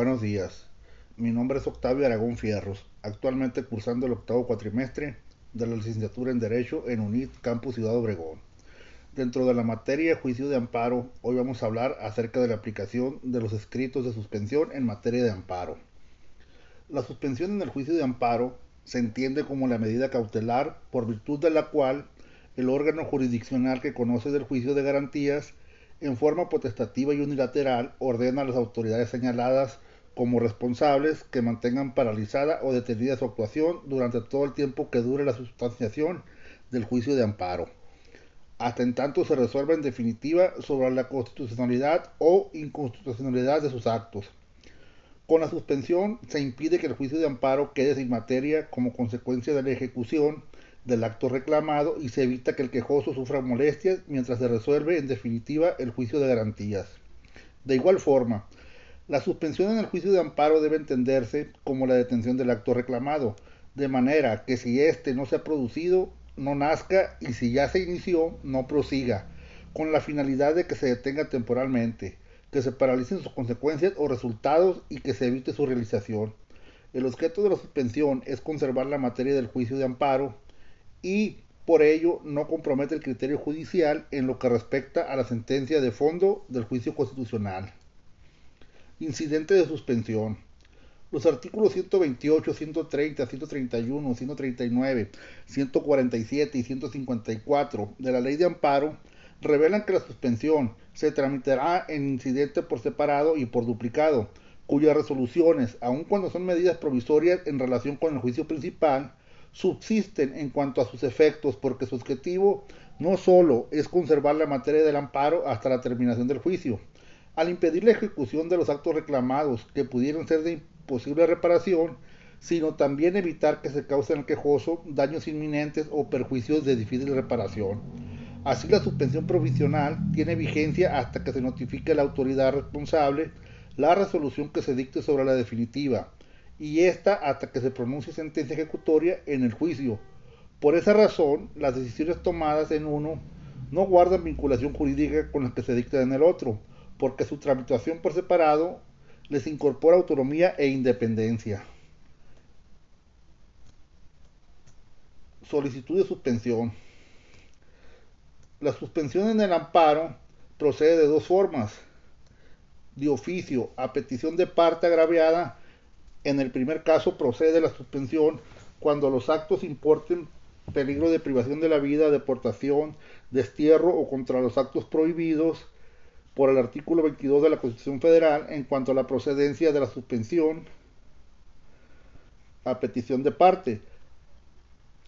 Buenos días. Mi nombre es Octavio Aragón Fierros, actualmente cursando el octavo cuatrimestre de la licenciatura en Derecho en UNIT Campus Ciudad Obregón. Dentro de la materia juicio de amparo, hoy vamos a hablar acerca de la aplicación de los escritos de suspensión en materia de amparo. La suspensión en el juicio de amparo se entiende como la medida cautelar por virtud de la cual el órgano jurisdiccional que conoce del juicio de garantías en forma potestativa y unilateral ordena a las autoridades señaladas como responsables que mantengan paralizada o detenida su actuación durante todo el tiempo que dure la sustanciación del juicio de amparo, hasta en tanto se resuelva en definitiva sobre la constitucionalidad o inconstitucionalidad de sus actos. Con la suspensión se impide que el juicio de amparo quede sin materia como consecuencia de la ejecución del acto reclamado y se evita que el quejoso sufra molestias mientras se resuelve en definitiva el juicio de garantías. De igual forma, la suspensión en el juicio de amparo debe entenderse como la detención del acto reclamado, de manera que si éste no se ha producido, no nazca y si ya se inició, no prosiga, con la finalidad de que se detenga temporalmente, que se paralicen sus consecuencias o resultados y que se evite su realización. El objeto de la suspensión es conservar la materia del juicio de amparo, y por ello no compromete el criterio judicial en lo que respecta a la sentencia de fondo del juicio constitucional. Incidente de suspensión. Los artículos 128, 130, 131, 139, 147 y 154 de la Ley de Amparo revelan que la suspensión se tramitará en incidente por separado y por duplicado, cuyas resoluciones, aun cuando son medidas provisorias en relación con el juicio principal, subsisten en cuanto a sus efectos porque su objetivo no solo es conservar la materia del amparo hasta la terminación del juicio, al impedir la ejecución de los actos reclamados que pudieran ser de imposible reparación, sino también evitar que se causen al quejoso daños inminentes o perjuicios de difícil reparación. Así la suspensión provisional tiene vigencia hasta que se notifique a la autoridad responsable la resolución que se dicte sobre la definitiva, y esta hasta que se pronuncie sentencia ejecutoria en el juicio. Por esa razón, las decisiones tomadas en uno no guardan vinculación jurídica con las que se dictan en el otro, porque su tramitación por separado les incorpora autonomía e independencia. Solicitud de suspensión. La suspensión en el amparo procede de dos formas. De oficio, a petición de parte agraviada en el primer caso procede la suspensión cuando los actos importen peligro de privación de la vida, deportación, destierro o contra los actos prohibidos por el artículo 22 de la Constitución Federal en cuanto a la procedencia de la suspensión a petición de parte.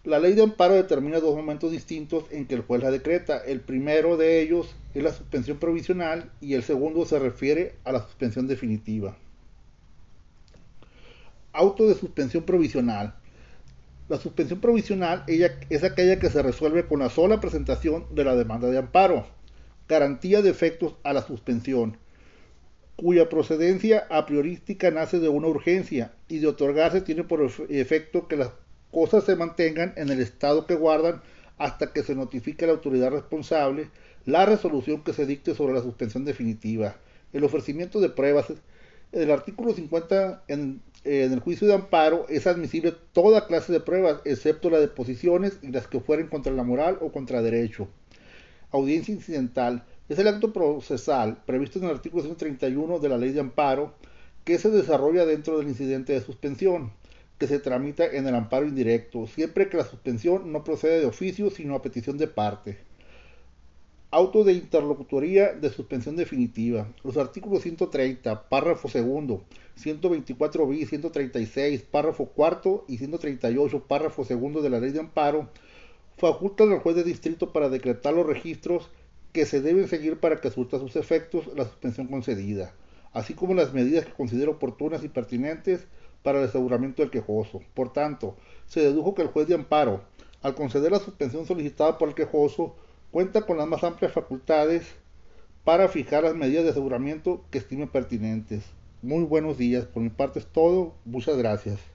La ley de amparo determina dos momentos distintos en que el juez la decreta. El primero de ellos es la suspensión provisional y el segundo se refiere a la suspensión definitiva. Auto de suspensión provisional. La suspensión provisional es aquella que se resuelve con la sola presentación de la demanda de amparo, garantía de efectos a la suspensión, cuya procedencia a priorística nace de una urgencia y de otorgarse tiene por efecto que las cosas se mantengan en el estado que guardan hasta que se notifique a la autoridad responsable la resolución que se dicte sobre la suspensión definitiva. El ofrecimiento de pruebas el artículo 50 en, el juicio de amparo es admisible toda clase de pruebas, excepto las de posiciones y las que fueren contra la moral o contra derecho. Audiencia incidental es el acto procesal previsto en el artículo 131 de la ley de amparo que se desarrolla dentro del incidente de suspensión, que se tramita en el amparo indirecto, siempre que la suspensión no procede de oficio, sino a petición de parte. Auto de interlocutoría de suspensión definitiva. Los artículos 130, párrafo segundo, 124 bis, 136, párrafo cuarto y 138, párrafo segundo de la ley de amparo facultan al juez de distrito para decretar los registros que se deben seguir para que surta sus efectos la suspensión concedida, así como las medidas que considere oportunas y pertinentes para el aseguramiento del quejoso. Por tanto, se dedujo que el juez de amparo, al conceder la suspensión solicitada por el quejoso, cuenta con las más amplias facultades para fijar las medidas de aseguramiento que estime pertinentes. Muy buenos días, por mi parte es todo, muchas gracias.